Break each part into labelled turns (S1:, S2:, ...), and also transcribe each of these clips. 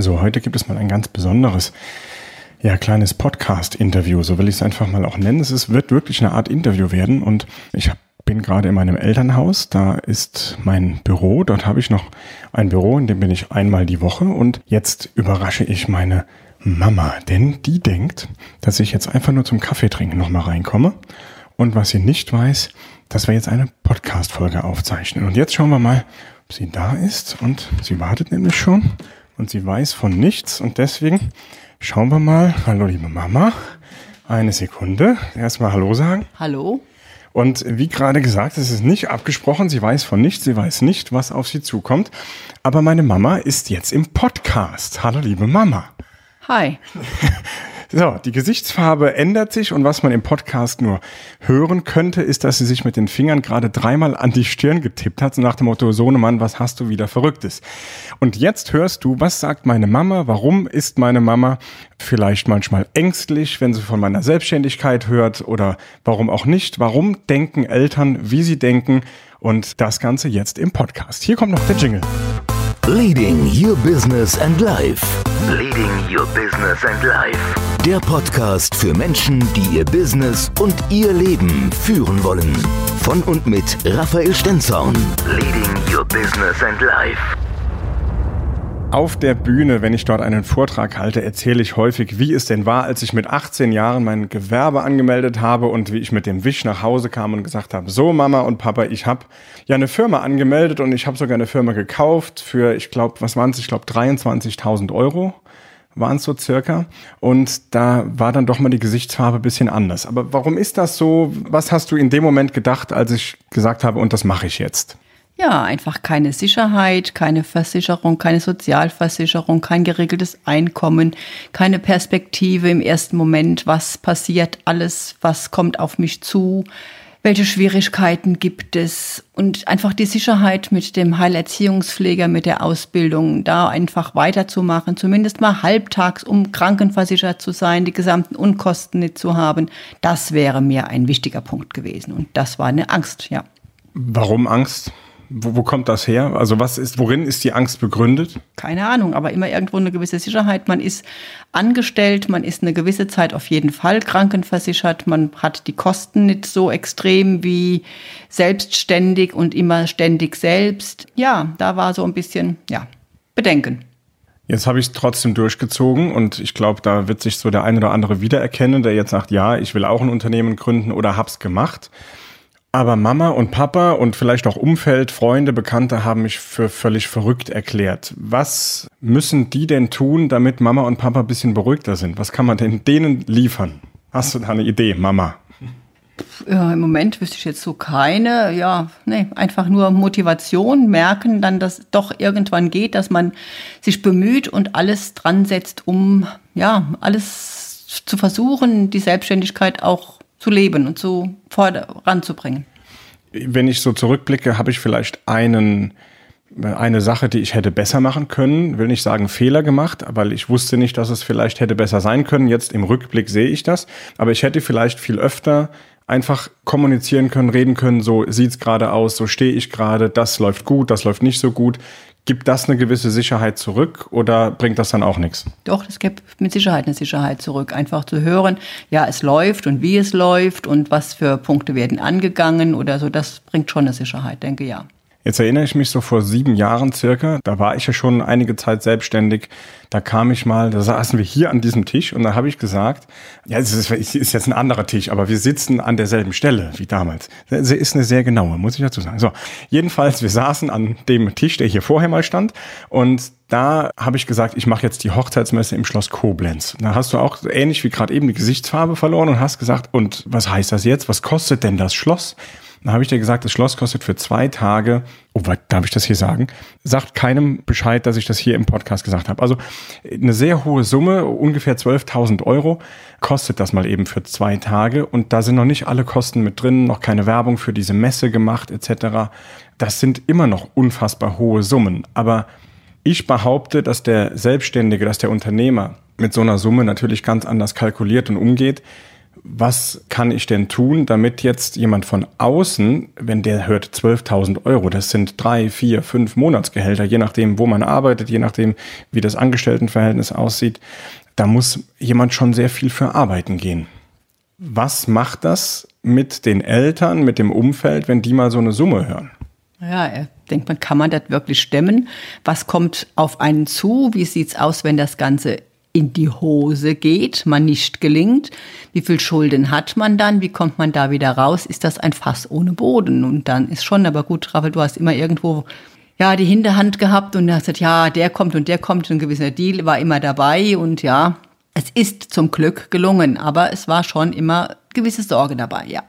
S1: So, heute gibt es mal ein ganz besonderes, ja, kleines Podcast-Interview, so will ich es einfach mal auch nennen. Es ist, wird wirklich eine Art Interview werden. Und ich hab, bin gerade in meinem Elternhaus, da ist mein Büro, dort habe ich noch ein Büro, in dem bin ich einmal die Woche. Und jetzt überrasche ich meine Mama, denn die denkt, dass ich jetzt einfach nur zum Kaffee trinken nochmal reinkomme. Und was sie nicht weiß, dass wir jetzt eine Podcast-Folge aufzeichnen. Und jetzt schauen wir mal, ob sie da ist. Und sie wartet nämlich schon und sie weiß von nichts und deswegen schauen wir mal. Hallo liebe Mama, eine Sekunde. Erstmal Hallo sagen.
S2: Hallo.
S1: Und wie gerade gesagt, es ist nicht abgesprochen, sie weiß von nichts, sie weiß nicht, was auf sie zukommt. Aber meine Mama ist jetzt im Podcast. Hallo liebe Mama.
S2: Hi.
S1: So, die Gesichtsfarbe ändert sich und was man im Podcast nur hören könnte, ist, dass sie sich mit den Fingern gerade dreimal an die Stirn getippt hat, so nach dem Motto, Sohnemann, was hast du wieder Verrücktes? Und jetzt hörst du, was sagt meine Mama? Warum ist meine Mama vielleicht manchmal ängstlich, wenn sie von meiner Selbstständigkeit hört oder warum auch nicht? Warum denken Eltern, wie sie denken? Und das Ganze jetzt im Podcast. Hier kommt noch der Jingle.
S3: Leading Your Business and Life. Leading Your Business and Life. Der Podcast für Menschen, die ihr Business und ihr Leben führen wollen. Von und mit Raphael Stenzorn. Leading Your Business and Life.
S1: Auf der Bühne, wenn ich dort einen Vortrag halte, erzähle ich häufig, wie es denn war, als ich mit 18 Jahren mein Gewerbe angemeldet habe und wie ich mit dem Wisch nach Hause kam und gesagt habe, so Mama und Papa, ich habe ja eine Firma angemeldet und ich habe sogar eine Firma gekauft für, ich glaube, was waren es, ich glaube 23.000 Euro waren es so circa. Und da war dann doch mal die Gesichtsfarbe ein bisschen anders. Aber warum ist das so? Was hast du in dem Moment gedacht, als ich gesagt habe, und das mache ich jetzt?
S2: Ja, einfach keine Sicherheit, keine Versicherung, keine Sozialversicherung, kein geregeltes Einkommen, keine Perspektive im ersten Moment, was passiert, alles, was kommt auf mich zu, welche Schwierigkeiten gibt es und einfach die Sicherheit mit dem Heilerziehungspfleger, mit der Ausbildung, da einfach weiterzumachen, zumindest mal halbtags, um krankenversichert zu sein, die gesamten Unkosten nicht zu haben, das wäre mir ein wichtiger Punkt gewesen und das war eine Angst, ja.
S1: Warum Angst? Wo, wo kommt das her? Also was ist, worin ist die Angst begründet?
S2: Keine Ahnung, aber immer irgendwo eine gewisse Sicherheit. Man ist angestellt, man ist eine gewisse Zeit auf jeden Fall krankenversichert, man hat die Kosten nicht so extrem wie selbstständig und immer ständig selbst. Ja, da war so ein bisschen, ja, Bedenken.
S1: Jetzt habe ich es trotzdem durchgezogen und ich glaube, da wird sich so der ein oder andere wiedererkennen, der jetzt sagt, ja, ich will auch ein Unternehmen gründen oder hab's gemacht. Aber Mama und Papa und vielleicht auch Umfeld, Freunde, Bekannte haben mich für völlig verrückt erklärt. Was müssen die denn tun, damit Mama und Papa ein bisschen beruhigter sind? Was kann man denn denen liefern? Hast du da eine Idee, Mama?
S2: Ja, Im Moment wüsste ich jetzt so keine. Ja, nee, einfach nur Motivation, merken dann, dass doch irgendwann geht, dass man sich bemüht und alles dran setzt, um ja, alles zu versuchen, die Selbstständigkeit auch zu leben und zu voranzubringen.
S1: Wenn ich so zurückblicke, habe ich vielleicht einen eine Sache, die ich hätte besser machen können, will nicht sagen Fehler gemacht, weil ich wusste nicht, dass es vielleicht hätte besser sein können. Jetzt im Rückblick sehe ich das, aber ich hätte vielleicht viel öfter einfach kommunizieren können, reden können, so sieht's gerade aus, so stehe ich gerade, das läuft gut, das läuft nicht so gut. Gibt das eine gewisse Sicherheit zurück oder bringt das dann auch nichts?
S2: Doch, das gibt mit Sicherheit eine Sicherheit zurück. Einfach zu hören, ja, es läuft und wie es läuft und was für Punkte werden angegangen oder so, das bringt schon eine Sicherheit, denke ja.
S1: Jetzt erinnere ich mich so vor sieben Jahren circa, da war ich ja schon einige Zeit selbstständig. Da kam ich mal, da saßen wir hier an diesem Tisch und da habe ich gesagt, ja, es ist, ist jetzt ein anderer Tisch, aber wir sitzen an derselben Stelle wie damals. Sie ist eine sehr genaue, muss ich dazu sagen. So, jedenfalls, wir saßen an dem Tisch, der hier vorher mal stand und da habe ich gesagt, ich mache jetzt die Hochzeitsmesse im Schloss Koblenz. Da hast du auch ähnlich wie gerade eben die Gesichtsfarbe verloren und hast gesagt, und was heißt das jetzt? Was kostet denn das Schloss? Dann habe ich dir gesagt, das Schloss kostet für zwei Tage, oh, was darf ich das hier sagen? Sagt keinem Bescheid, dass ich das hier im Podcast gesagt habe. Also eine sehr hohe Summe, ungefähr 12.000 Euro, kostet das mal eben für zwei Tage. Und da sind noch nicht alle Kosten mit drin, noch keine Werbung für diese Messe gemacht etc. Das sind immer noch unfassbar hohe Summen. Aber ich behaupte, dass der Selbstständige, dass der Unternehmer mit so einer Summe natürlich ganz anders kalkuliert und umgeht was kann ich denn tun, damit jetzt jemand von außen, wenn der hört 12.000 Euro, das sind drei, vier, fünf Monatsgehälter, je nachdem, wo man arbeitet, je nachdem, wie das Angestelltenverhältnis aussieht, da muss jemand schon sehr viel für arbeiten gehen. Was macht das mit den Eltern, mit dem Umfeld, wenn die mal so eine Summe hören?
S2: Ja, denkt man, kann man das wirklich stemmen? Was kommt auf einen zu? Wie sieht's aus, wenn das Ganze in die Hose geht, man nicht gelingt? Wie viel Schulden hat man dann? Wie kommt man da wieder raus? Ist das ein Fass ohne Boden? Und dann ist schon, aber gut, Raffel, du hast immer irgendwo ja, die Hinterhand gehabt und hast gesagt, ja, der kommt und der kommt, ein gewisser Deal war immer dabei und ja, es ist zum Glück gelungen, aber es war schon immer gewisse Sorge dabei, ja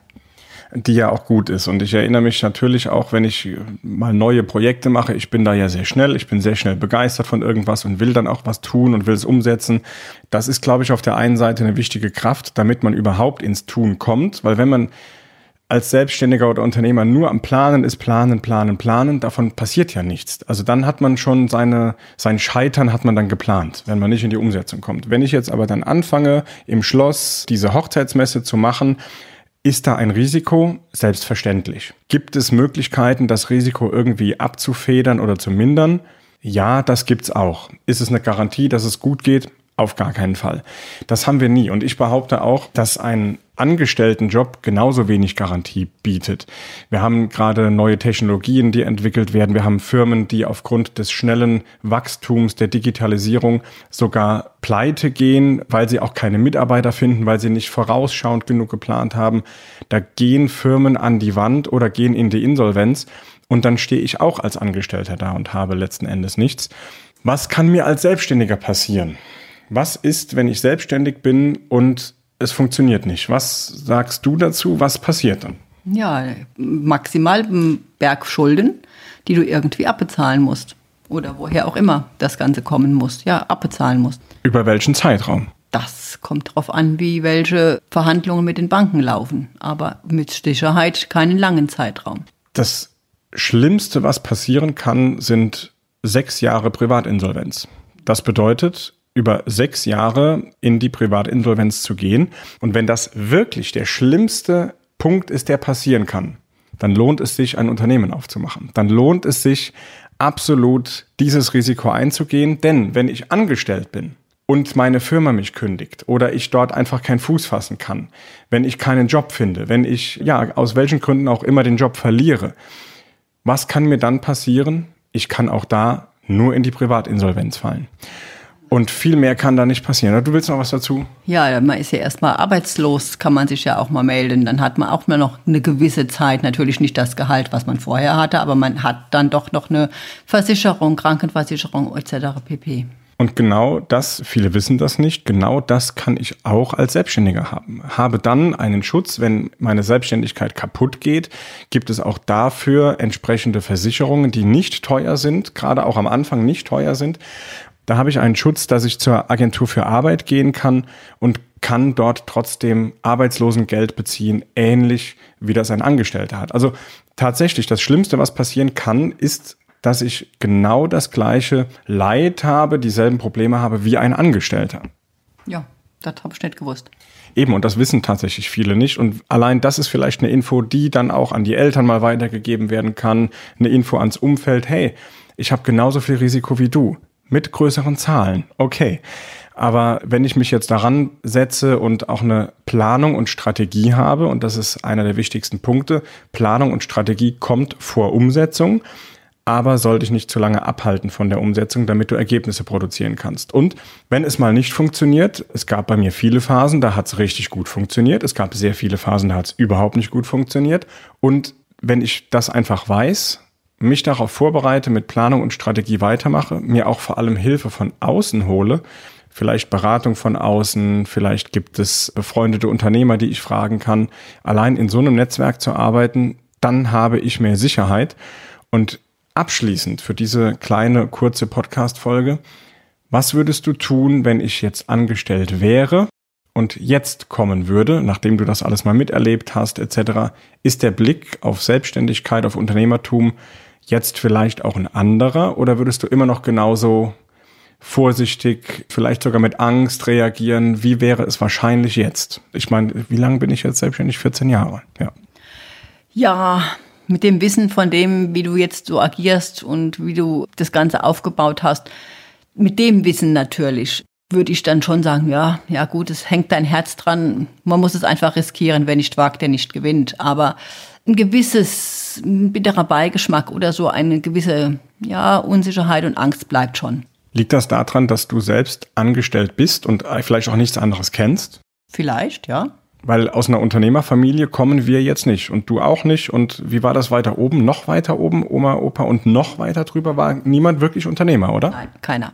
S1: die ja auch gut ist. Und ich erinnere mich natürlich auch, wenn ich mal neue Projekte mache, ich bin da ja sehr schnell, ich bin sehr schnell begeistert von irgendwas und will dann auch was tun und will es umsetzen. Das ist, glaube ich, auf der einen Seite eine wichtige Kraft, damit man überhaupt ins Tun kommt, weil wenn man als Selbstständiger oder Unternehmer nur am Planen ist, planen, planen, planen, davon passiert ja nichts. Also dann hat man schon seine, sein Scheitern hat man dann geplant, wenn man nicht in die Umsetzung kommt. Wenn ich jetzt aber dann anfange, im Schloss diese Hochzeitsmesse zu machen, ist da ein Risiko? Selbstverständlich. Gibt es Möglichkeiten, das Risiko irgendwie abzufedern oder zu mindern? Ja, das gibt's auch. Ist es eine Garantie, dass es gut geht? Auf gar keinen Fall. Das haben wir nie. Und ich behaupte auch, dass ein Angestelltenjob genauso wenig Garantie bietet. Wir haben gerade neue Technologien, die entwickelt werden. Wir haben Firmen, die aufgrund des schnellen Wachstums, der Digitalisierung sogar pleite gehen, weil sie auch keine Mitarbeiter finden, weil sie nicht vorausschauend genug geplant haben. Da gehen Firmen an die Wand oder gehen in die Insolvenz. Und dann stehe ich auch als Angestellter da und habe letzten Endes nichts. Was kann mir als Selbstständiger passieren? Was ist, wenn ich selbstständig bin und es funktioniert nicht? Was sagst du dazu? Was passiert dann?
S2: Ja, maximal Berg Schulden, die du irgendwie abbezahlen musst. Oder woher auch immer das Ganze kommen muss. Ja, abbezahlen musst.
S1: Über welchen Zeitraum?
S2: Das kommt darauf an, wie welche Verhandlungen mit den Banken laufen. Aber mit Sicherheit keinen langen Zeitraum.
S1: Das Schlimmste, was passieren kann, sind sechs Jahre Privatinsolvenz. Das bedeutet, über sechs Jahre in die Privatinsolvenz zu gehen. Und wenn das wirklich der schlimmste Punkt ist, der passieren kann, dann lohnt es sich, ein Unternehmen aufzumachen. Dann lohnt es sich absolut, dieses Risiko einzugehen. Denn wenn ich angestellt bin und meine Firma mich kündigt oder ich dort einfach keinen Fuß fassen kann, wenn ich keinen Job finde, wenn ich, ja, aus welchen Gründen auch immer den Job verliere, was kann mir dann passieren? Ich kann auch da nur in die Privatinsolvenz fallen. Und viel mehr kann da nicht passieren. Du willst noch was dazu?
S2: Ja, man ist ja erstmal arbeitslos, kann man sich ja auch mal melden. Dann hat man auch mal noch eine gewisse Zeit, natürlich nicht das Gehalt, was man vorher hatte, aber man hat dann doch noch eine Versicherung, Krankenversicherung etc. pp.
S1: Und genau das, viele wissen das nicht, genau das kann ich auch als Selbstständiger haben. Habe dann einen Schutz, wenn meine Selbstständigkeit kaputt geht, gibt es auch dafür entsprechende Versicherungen, die nicht teuer sind, gerade auch am Anfang nicht teuer sind. Da habe ich einen Schutz, dass ich zur Agentur für Arbeit gehen kann und kann dort trotzdem Arbeitslosengeld beziehen, ähnlich wie das ein Angestellter hat. Also tatsächlich, das Schlimmste, was passieren kann, ist, dass ich genau das gleiche Leid habe, dieselben Probleme habe wie ein Angestellter.
S2: Ja, das habe ich nicht gewusst.
S1: Eben, und das wissen tatsächlich viele nicht. Und allein das ist vielleicht eine Info, die dann auch an die Eltern mal weitergegeben werden kann. Eine Info ans Umfeld. Hey, ich habe genauso viel Risiko wie du mit größeren Zahlen. Okay. Aber wenn ich mich jetzt daran setze und auch eine Planung und Strategie habe, und das ist einer der wichtigsten Punkte, Planung und Strategie kommt vor Umsetzung, aber soll dich nicht zu lange abhalten von der Umsetzung, damit du Ergebnisse produzieren kannst. Und wenn es mal nicht funktioniert, es gab bei mir viele Phasen, da hat es richtig gut funktioniert, es gab sehr viele Phasen, da hat es überhaupt nicht gut funktioniert. Und wenn ich das einfach weiß, mich darauf vorbereite, mit Planung und Strategie weitermache, mir auch vor allem Hilfe von außen hole, vielleicht Beratung von außen, vielleicht gibt es befreundete Unternehmer, die ich fragen kann. Allein in so einem Netzwerk zu arbeiten, dann habe ich mehr Sicherheit. Und abschließend für diese kleine, kurze Podcast-Folge, was würdest du tun, wenn ich jetzt angestellt wäre und jetzt kommen würde, nachdem du das alles mal miterlebt hast, etc., ist der Blick auf Selbstständigkeit, auf Unternehmertum jetzt vielleicht auch ein anderer oder würdest du immer noch genauso vorsichtig, vielleicht sogar mit Angst reagieren. Wie wäre es wahrscheinlich jetzt? Ich meine, wie lange bin ich jetzt selbstständig? 14 Jahre, ja.
S2: Ja, mit dem Wissen von dem, wie du jetzt so agierst und wie du das Ganze aufgebaut hast, mit dem Wissen natürlich, würde ich dann schon sagen, ja, ja gut, es hängt dein Herz dran. Man muss es einfach riskieren. Wer nicht wagt, der nicht gewinnt. Aber ein gewisses bitterer Beigeschmack oder so eine gewisse ja, Unsicherheit und Angst bleibt schon.
S1: Liegt das daran, dass du selbst angestellt bist und vielleicht auch nichts anderes kennst?
S2: Vielleicht, ja.
S1: Weil aus einer Unternehmerfamilie kommen wir jetzt nicht und du auch nicht. Und wie war das weiter oben? Noch weiter oben, Oma, Opa und noch weiter drüber war niemand wirklich Unternehmer, oder?
S2: Nein, keiner.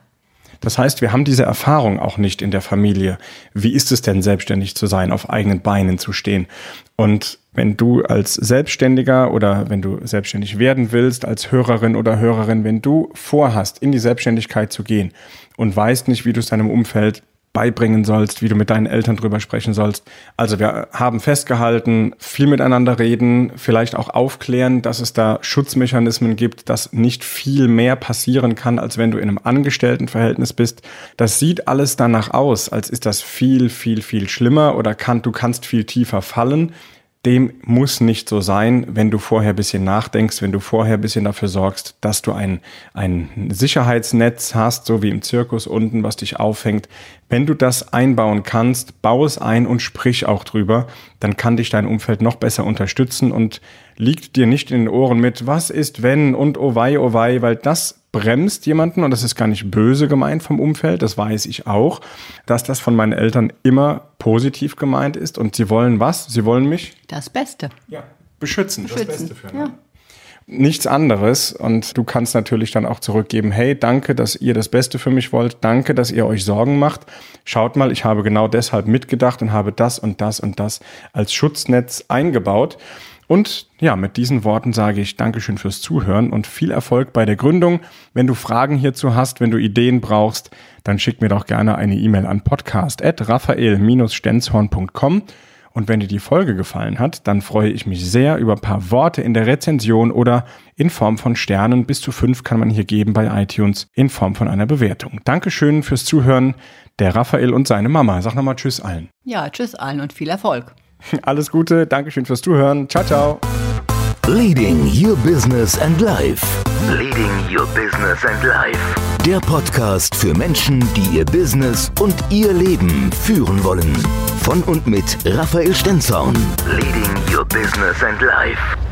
S1: Das heißt, wir haben diese Erfahrung auch nicht in der Familie. Wie ist es denn, selbstständig zu sein, auf eigenen Beinen zu stehen? Und wenn du als Selbstständiger oder wenn du selbstständig werden willst, als Hörerin oder Hörerin, wenn du vorhast, in die Selbstständigkeit zu gehen und weißt nicht, wie du es deinem Umfeld beibringen sollst, wie du mit deinen Eltern drüber sprechen sollst. Also wir haben festgehalten, viel miteinander reden, vielleicht auch aufklären, dass es da Schutzmechanismen gibt, dass nicht viel mehr passieren kann, als wenn du in einem Angestelltenverhältnis bist. Das sieht alles danach aus, als ist das viel, viel, viel schlimmer oder kann, du kannst viel tiefer fallen dem muss nicht so sein, wenn du vorher ein bisschen nachdenkst, wenn du vorher ein bisschen dafür sorgst, dass du ein, ein Sicherheitsnetz hast, so wie im Zirkus unten, was dich aufhängt. Wenn du das einbauen kannst, bau es ein und sprich auch drüber, dann kann dich dein Umfeld noch besser unterstützen und liegt dir nicht in den Ohren mit, was ist wenn und oh wei, oh wei, weil das bremst jemanden, und das ist gar nicht böse gemeint vom Umfeld, das weiß ich auch, dass das von meinen Eltern immer positiv gemeint ist und sie wollen was? Sie wollen mich?
S2: Das Beste.
S1: Ja, beschützen, beschützen. das Beste für mich. Ja. Nichts anderes und du kannst natürlich dann auch zurückgeben, hey, danke, dass ihr das Beste für mich wollt, danke, dass ihr euch Sorgen macht. Schaut mal, ich habe genau deshalb mitgedacht und habe das und das und das als Schutznetz eingebaut. Und ja, mit diesen Worten sage ich Dankeschön fürs Zuhören und viel Erfolg bei der Gründung. Wenn du Fragen hierzu hast, wenn du Ideen brauchst, dann schick mir doch gerne eine E-Mail an podcast.raphael-stenzhorn.com. Und wenn dir die Folge gefallen hat, dann freue ich mich sehr über ein paar Worte in der Rezension oder in Form von Sternen. Bis zu fünf kann man hier geben bei iTunes in Form von einer Bewertung. Dankeschön fürs Zuhören. Der Raphael und seine Mama. Sag nochmal Tschüss allen.
S2: Ja, Tschüss allen und viel Erfolg.
S1: Alles Gute, Dankeschön fürs Zuhören. Ciao, ciao.
S3: Leading Your Business and Life.
S4: Leading Your Business and Life.
S3: Der Podcast für Menschen, die ihr Business und ihr Leben führen wollen. Von und mit Raphael Stenzhorn.
S4: Leading Your Business and Life.